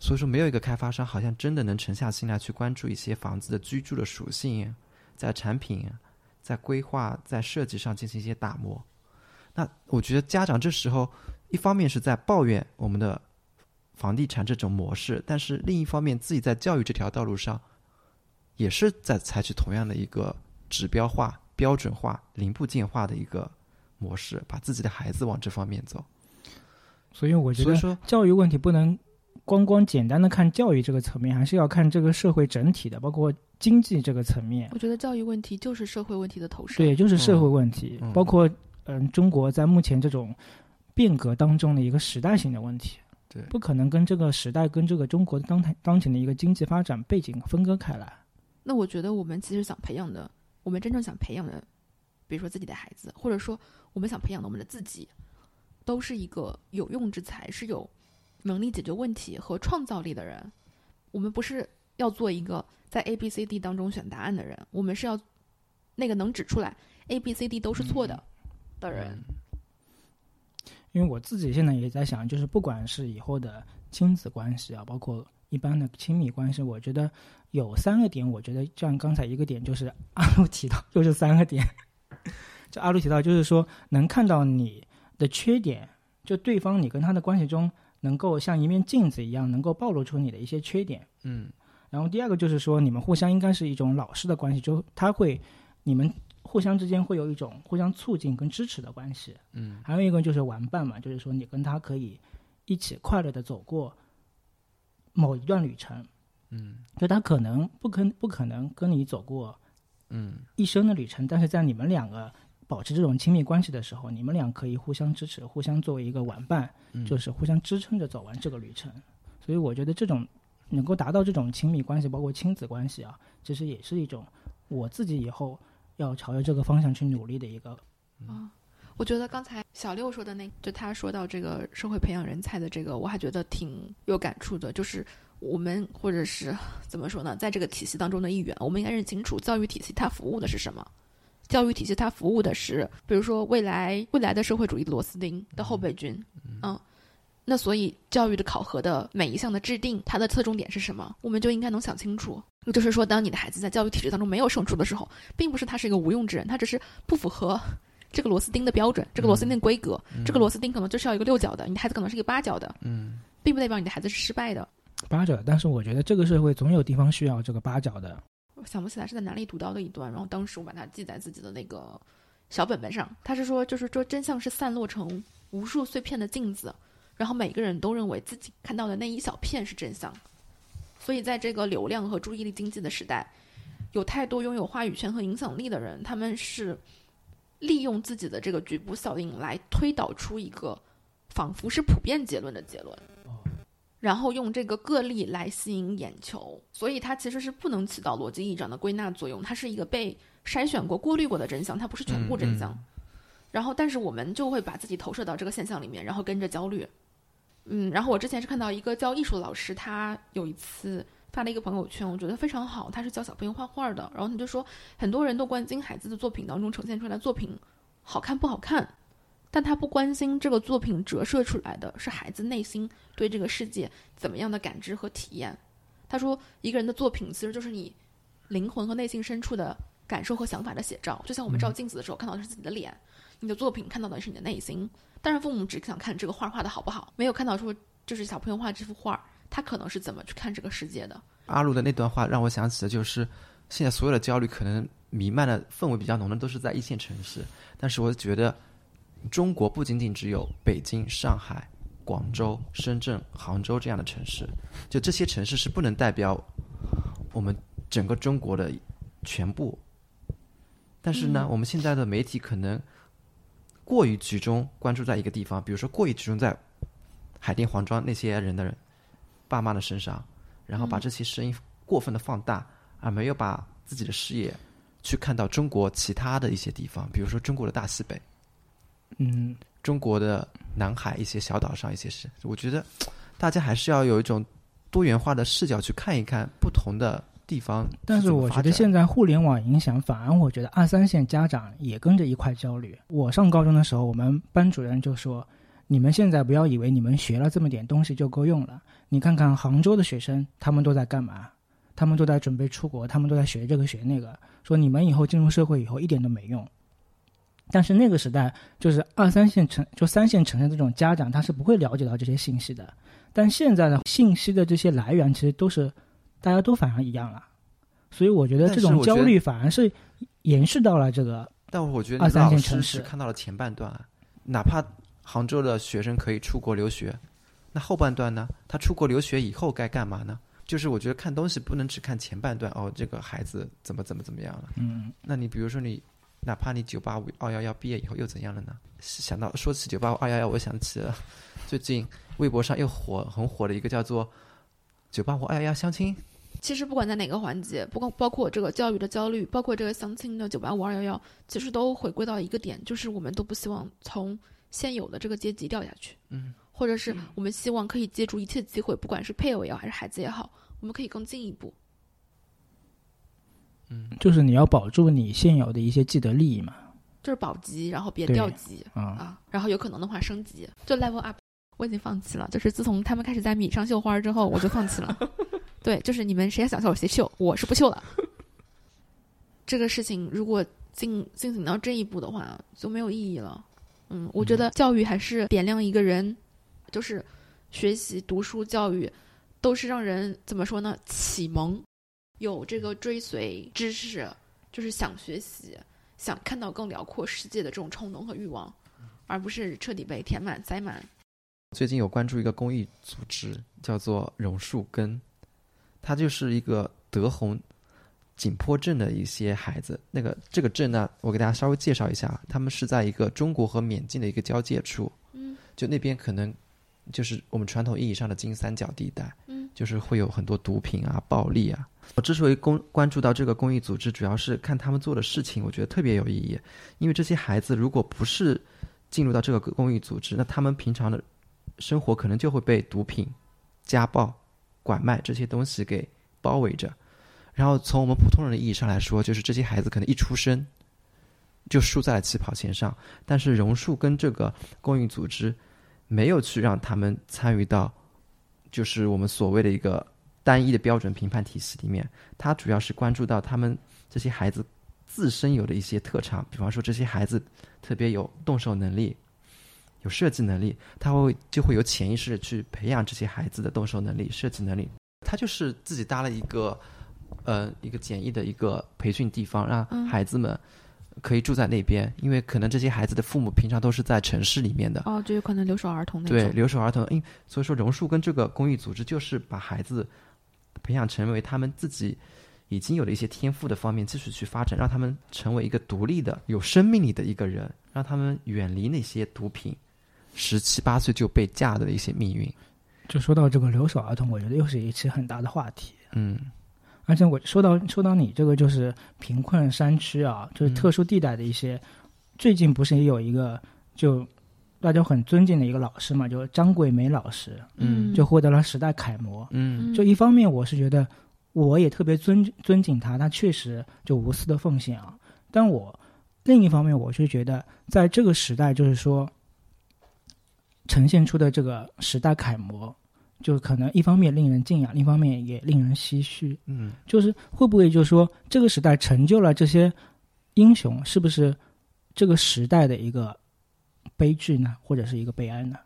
所以说，没有一个开发商好像真的能沉下心来去关注一些房子的居住的属性，在产品、在规划、在设计上进行一些打磨。那我觉得家长这时候一方面是在抱怨我们的房地产这种模式，但是另一方面自己在教育这条道路上，也是在采取同样的一个指标化、标准化、零部件化的一个模式，把自己的孩子往这方面走。所以我觉得说，教育问题不能光光简单的看教育这个层面，还是要看这个社会整体的，包括经济这个层面。我觉得教育问题就是社会问题的投射。对，就是社会问题，包括嗯、中国在目前这种变革当中的一个时代性的问题，对不可能跟这个时代跟这个中国当台当前的一个经济发展背景分割开来。那我觉得我们其实想培养的，我们真正想培养的，比如说自己的孩子，或者说我们想培养的我们的自己，都是一个有用之才，是有能力解决问题和创造力的人。我们不是要做一个在 A、B、C、D 当中选答案的人，我们是要那个能指出来 A、B、C、D 都是错的、的人。因为我自己现在也在想，就是不管是以后的亲子关系啊，包括一般的亲密关系，我觉得有三个点，我觉得像刚才一个点就是 阿路提到，就是三个点，就阿路提到就是说能看到你的缺点，就对方你跟他的关系中能够像一面镜子一样，能够暴露出你的一些缺点。嗯然后第二个就是说，你们互相应该是一种老师的关系，就他会，你们互相之间会有一种互相促进跟支持的关系。嗯还有一个就是玩伴嘛，就是说你跟他可以一起快乐的走过某一段旅程，嗯就他可能不可不可能跟你走过嗯一生的旅程，但是在你们两个保持这种亲密关系的时候，你们俩可以互相支持，互相作为一个玩伴，嗯，就是互相支撑着走完这个旅程。所以我觉得这种能够达到这种亲密关系，包括亲子关系啊，其实也是一种我自己以后要朝着这个方向去努力的一个啊，我觉得刚才小六说的那，就他说到这个社会培养人才的这个，我还觉得挺有感触的。就是我们或者是怎么说呢，在这个体系当中的一员，我们应该认清楚教育体系它服务的是什么。教育体系它服务的是，比如说未来未来的社会主义螺丝钉的后备军，嗯，那所以教育的考核的每一项的制定，它的侧重点是什么，我们就应该能想清楚。就是说，当你的孩子在教育体制当中没有胜出的时候，并不是他是一个无用之人，他只是不符合这个螺丝钉的标准，这个螺丝钉的规格，这个螺丝钉可能就是要一个六角的，你的孩子可能是一个八角的，嗯并不代表你的孩子是失败的。八角。但是我觉得这个社会总有地方需要这个八角的。我想不起来是在哪里读到的一段，然后当时我把它记在自己的那个小本本上。他是说，就是说真相是散落成无数碎片的镜子，然后每个人都认为自己看到的那一小片是真相。所以在这个流量和注意力经济的时代，有太多拥有话语权和影响力的人，他们是利用自己的这个局部效应来推导出一个仿佛是普遍结论的结论。然后用这个个例来吸引眼球，所以它其实是不能起到逻辑意义上的归纳作用，它是一个被筛选过、过滤过的真相，它不是全部真相。嗯然后，但是我们就会把自己投射到这个现象里面，然后跟着焦虑。嗯，然后我之前是看到一个教艺术的老师，他有一次发了一个朋友圈，我觉得非常好，他是教小朋友画画的，然后他就说，很多人都关心孩子的作品当中呈现出来的作品好看不好看，但他不关心这个作品折射出来的是孩子内心对这个世界怎么样的感知和体验。他说，一个人的作品其实就是你灵魂和内心深处的感受和想法的写照。就像我们照镜子的时候看到的是自己的脸，你的作品看到的是你的内心。但是父母只想看这个画画的好不好，没有看到说就是小朋友画这幅画，他可能是怎么去看这个世界的。阿鲁的那段话让我想起的就是，现在所有的焦虑可能弥漫的氛围比较浓的都是在一线城市，但是我觉得中国不仅仅只有北京、上海。广州、深圳、杭州这样的城市，就这些城市是不能代表我们整个中国的全部。但是呢，我们现在的媒体可能过于集中关注在一个地方，比如说过于集中在海淀黄庄那些人的人爸妈的身上，然后把这些声音过分的放大，而没有把自己的视野去看到中国其他的一些地方，比如说中国的大西北。嗯。中国的南海一些小岛上一些事，我觉得大家还是要有一种多元化的视角去看一看不同的地方。但是我觉得现在互联网影响，反而我觉得二三线家长也跟着一块焦虑。我上高中的时候，我们班主任就说：“你们现在不要以为你们学了这么点东西就够用了。你看看杭州的学生，他们都在干嘛？他们都在准备出国，他们都在学这个学那个。说你们以后进入社会以后一点都没用。”但是那个时代，就是二三线城，就三线城市这种家长，他是不会了解到这些信息的。但现在的信息的这些来源，其实都是大家都反而一样了。所以我觉得这种焦虑反而是延续到了这个。但我觉得二三线城市看到了前半段，哪怕杭州的学生可以出国留学，那后半段呢？他出国留学以后该干嘛呢？就是我觉得看东西不能只看前半段哦，这个孩子怎么怎么怎么样了。嗯。那你比如说你。哪怕你九八五二幺幺毕业以后又怎样了呢？想到说起九八五二幺幺，我想起了最近微博上又火很火的一个叫做“九八五二幺幺相亲”。其实不管在哪个环节，不光包括这个教育的焦虑，包括这个相亲的九八五二幺幺，其实都回归到一个点，就是我们都不希望从现有的这个阶级掉下去。嗯，或者是我们希望可以借助一切机会，不管是配偶也好，还是孩子也好，我们可以更进一步。嗯，就是你要保住你现有的一些既得利益嘛，就是保级，然后别掉级啊啊，然后有可能的话升级，就 level up。我已经放弃了，就是自从他们开始在米上绣花之后，我就放弃了。对，就是你们谁想秀谁秀，我是不秀了。这个事情如果进进行到这一步的话，就没有意义了。嗯，我觉得教育还是点亮一个人，就是学习、读书、教育，都是让人怎么说呢？启蒙。有这个追随知识，就是想学习、想看到更辽阔世界的这种冲动和欲望，而不是彻底被填满塞满。最近有关注一个公益组织，叫做榕树根，它就是一个德宏景颇镇的一些孩子。那个这个镇呢，我给大家稍微介绍一下，他们是在一个中国和缅甸的一个交界处，嗯，就那边可能就是我们传统意义上的金三角地带，嗯，就是会有很多毒品啊、暴力啊。我之所以公关注到这个公益组织，主要是看他们做的事情，我觉得特别有意义。因为这些孩子如果不是进入到这个公益组织，那他们平常的生活可能就会被毒品、家暴、拐卖这些东西给包围着。然后从我们普通人的意义上来说，就是这些孩子可能一出生就输在了起跑线上。但是榕树跟这个公益组织没有去让他们参与到，就是我们所谓的一个。单一的标准评判体系里面，它主要是关注到他们这些孩子自身有的一些特长，比方说这些孩子特别有动手能力、有设计能力，他会就会有潜意识去培养这些孩子的动手能力、设计能力。他就是自己搭了一个呃一个简易的一个培训地方，让孩子们。可以住在那边，因为可能这些孩子的父母平常都是在城市里面的。哦，就有可能留守儿童那种。对，留守儿童，因所以说榕树跟这个公益组织就是把孩子培养成为他们自己已经有的一些天赋的方面继续去发展，让他们成为一个独立的、有生命力的一个人，让他们远离那些毒品，十七八岁就被嫁的一些命运。就说到这个留守儿童，我觉得又是一期很大的话题。嗯。而且我说到说到你这个就是贫困山区啊，就是特殊地带的一些，最近不是也有一个就大家很尊敬的一个老师嘛，就张桂梅老师，嗯，就获得了时代楷模，嗯，就一方面我是觉得我也特别尊尊敬他，他确实就无私的奉献啊，但我另一方面我是觉得在这个时代，就是说呈现出的这个时代楷模。就可能一方面令人敬仰，另一方面也令人唏嘘。嗯，就是会不会就是说这个时代成就了这些英雄，是不是这个时代的一个悲剧呢，或者是一个悲哀呢？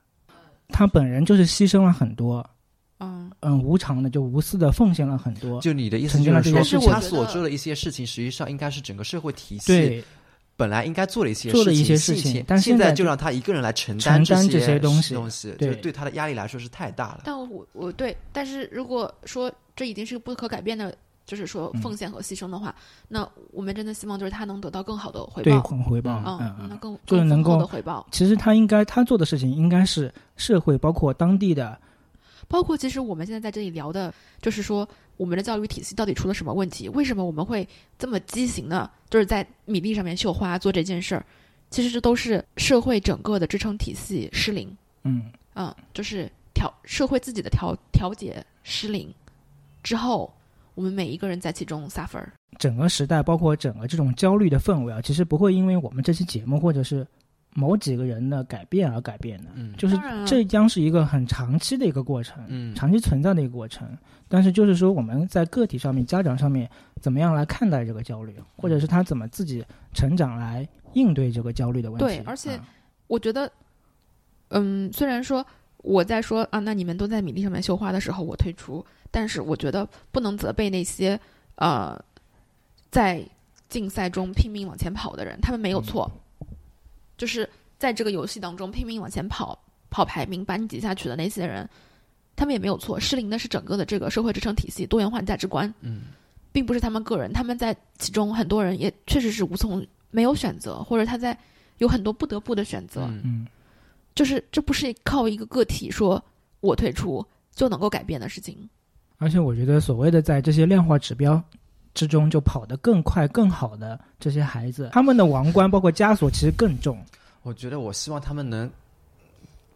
他本人就是牺牲了很多，嗯，嗯，无偿的就无私的奉献了很多。就你的意思成就是说，他所做的一些事情，实际上应该是整个社会体系对，本来应该做的一些做的一事情些事情现但现在就让他一个人来承担这些东西东西，对就对他的压力来说是太大了。但我我对，但是如果说这已经是不可改变的，就是说嗯奉献和牺牲的话，那我们真的希望就是他能得到更好的回对报，回回报，嗯，嗯嗯。那更就是能够的回报。其实他应该他做的事情应该是社会包括当地的，包括其实我们现在在这里聊的，就是说我们的教育体系到底出了什么问题？为什么我们会这么畸形呢，就是在米粒上面绣花做这件事儿？其实这都是社会整个的支撑体系失灵，嗯，嗯，就是调社会自己的调调节失灵之后，我们每一个人在其中 suffer。整个时代包括整个这种焦虑的氛围啊，其实不会因为我们这期节目或者是某几个人的改变而改变的，嗯就是这将是一个很长期的一个过程，嗯长期存在的一个过程。但是就是说我们在个体上面、家长上面怎么样来看待这个焦虑，或者是他怎么自己成长来应对这个焦虑的问题。对而且啊我觉得，嗯，虽然说我在说啊，那你们都在米粒上面绣花的时候，我退出，但是我觉得不能责备那些呃在竞赛中拼命往前跑的人，他们没有错，就是在这个游戏当中拼命往前跑，跑排名把你挤下去的那些人，他们也没有错，失灵的是整个的这个社会支撑体系、多元化价值观，嗯并不是他们个人，他们在其中很多人也确实是无从没有选择，或者他在有很多不得不的选择，嗯嗯，就是这不是靠一个个体说我退出就能够改变的事情。而且我觉得所谓的在这些量化指标之中就跑得更快、更好的这些孩子，他们的王冠包括枷锁其实更重。我觉得我希望他们能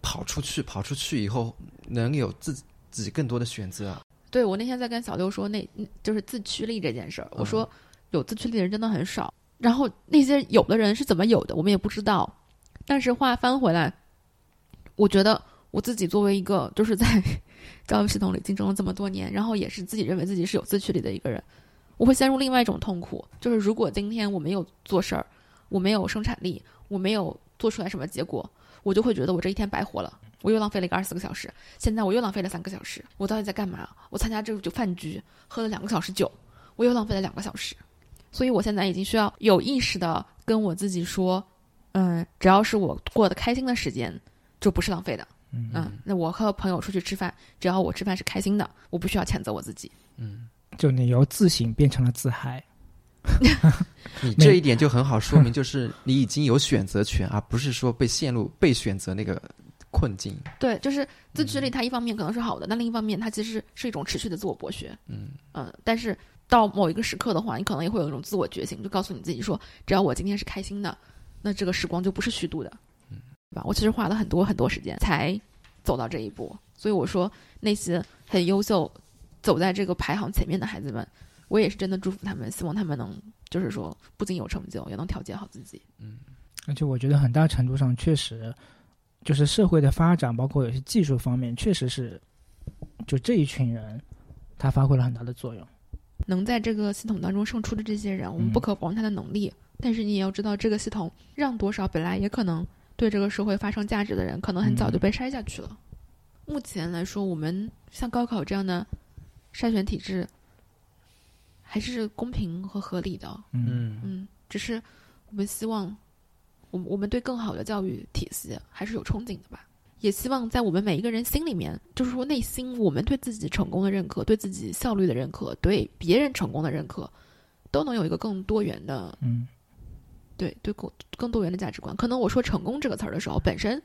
跑出去，跑出去以后能有自己自己更多的选择。对我那天在跟小六说那，就是自驱力这件事儿，我说有自驱力的人真的很少，然后那些有的人是怎么有的，我们也不知道。但是话翻回来，我觉得我自己作为一个就是在 教育系统里竞争了这么多年，然后也是自己认为自己是有自驱力的一个人，我会陷入另外一种痛苦，就是如果今天我没有做事儿，我没有生产力，我没有做出来什么结果，我就会觉得我这一天白活了，我又浪费了一个二十四个小时，现在我又浪费了三个小时，我到底在干嘛？我参加这个酒饭局，喝了两个小时酒，我又浪费了两个小时，所以我现在已经需要有意识的跟我自己说，嗯，只要是我过得开心的时间，就不是浪费的。嗯嗯，那我和朋友出去吃饭，只要我吃饭是开心的，我不需要谴责我自己。嗯，就你由自省变成了自嗨。你这一点就很好说明，就是你已经有选择权，而不是说被陷入被选择那个困境。对，就是自驱力，它一方面可能是好的，但另一方面它其实是一种持续的自我剥削。嗯嗯，但是到某一个时刻的话，你可能也会有一种自我觉醒，就告诉你自己说，只要我今天是开心的，那这个时光就不是虚度的，嗯，对吧？我其实花了很多很多时间才走到这一步，所以我说那些很优秀、走在这个排行前面的孩子们，我也是真的祝福他们，希望他们能就是说不仅有成就，也能调节好自己。嗯而且我觉得很大程度上确实，就是社会的发展，包括有些技术方面，确实是就这一群人，他发挥了很大的作用。能在这个系统当中胜出的这些人，我们嗯不可否认他的能力，但是你也要知道，这个系统让多少本来也可能对这个社会发生价值的人，可能很早就被筛下去了。目前来说，我们像高考这样的筛选体制，还是公平和合理的。嗯，嗯嗯，只是我们希望，我们我们对更好的教育体系还是有憧憬的吧。也希望在我们每一个人心里面，就是说内心我们对自己成功的认可、对自己效率的认可、对别人成功的认可，都能有一个更多元的嗯，对对更更多元的价值观。可能我说“成功”这个词儿的时候，本身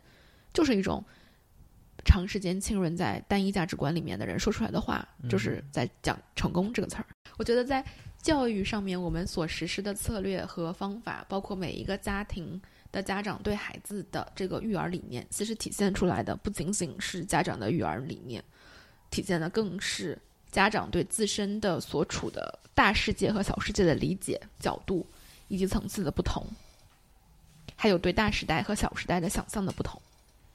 就是一种长时间浸润在单一价值观里面的人说出来的话，就是在讲“成功”这个词儿。我觉得在教育上面，我们所实施的策略和方法，包括每一个家庭的家长对孩子的这个育儿理念，其实体现出来的不仅仅是家长的育儿理念，体现的更是家长对自身的所处的大世界和小世界的理解角度以及层次的不同，还有对大时代和小时代的想象的不同，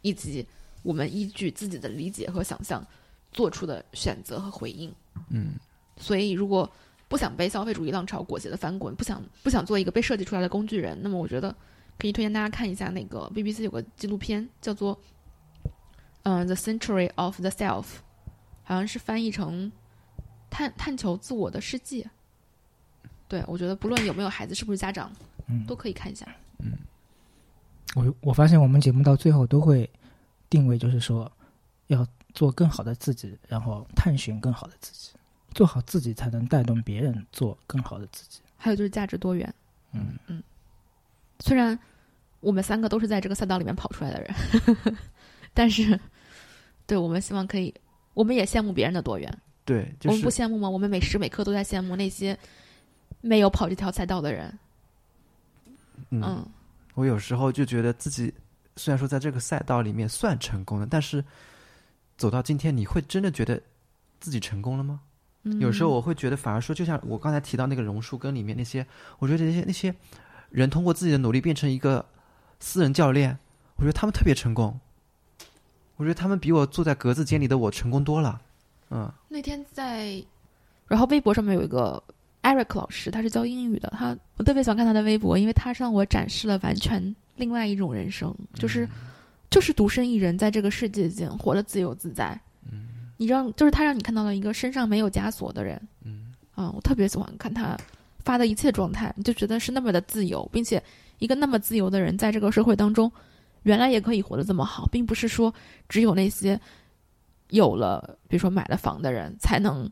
以及我们依据自己的理解和想象做出的选择和回应。嗯所以，如果不想被消费主义浪潮裹挟的翻滚，不想不想做一个被设计出来的工具人，那么我觉得可以推荐大家看一下那个 BBC 有个纪录片，叫做《嗯、The Century of the Self》，好像是翻译成探探求自我的世界。对，我觉得不论有没有孩子，是不是家长，嗯都可以看一下。嗯我我发现我们节目到最后都会定位，就是说要做更好的自己，然后探寻更好的自己，做好自己才能带动别人做更好的自己。还有就是价值多元。嗯嗯虽然我们三个都是在这个赛道里面跑出来的人，但是，对我们希望可以，我们也羡慕别人的多元。对，就我们不羡慕吗？我们每时每刻都在羡慕那些没有跑这条赛道的人。嗯，嗯，我有时候就觉得自己虽然说在这个赛道里面算成功了，但是走到今天，你会真的觉得自己成功了吗？嗯有时候我会觉得，反而说，就像我刚才提到那个榕树根里面那些，我觉得那些那些人通过自己的努力变成一个私人教练，我觉得他们特别成功。我觉得他们比我坐在格子间里的我成功多了。嗯那天在，然后微博上面有一个 Eric 老师，他是教英语的，他我特别喜欢看他的微博，因为他让我展示了完全另外一种人生，就是、就是独身一人在这个世界间活得自由自在。你让就是他让你看到了一个身上没有枷锁的人。嗯嗯，我特别喜欢看他发的一切状态，就觉得是那么的自由，并且一个那么自由的人，在这个社会当中，原来也可以活得这么好，并不是说只有那些有了，比如说买了房的人才能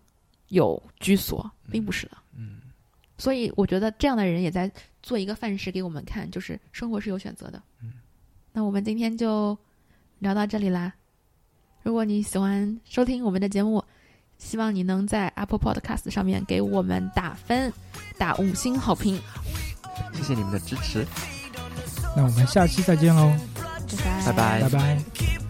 有居所，并不是的。嗯所以我觉得这样的人也在做一个范式给我们看，就是生活是有选择的。嗯，那我们今天就聊到这里啦。如果你喜欢收听我们的节目，希望你能在 Apple Podcast 上面给我们打分，打五星好评。谢谢你们的支持，那我们下期再见喽，拜拜拜拜拜拜。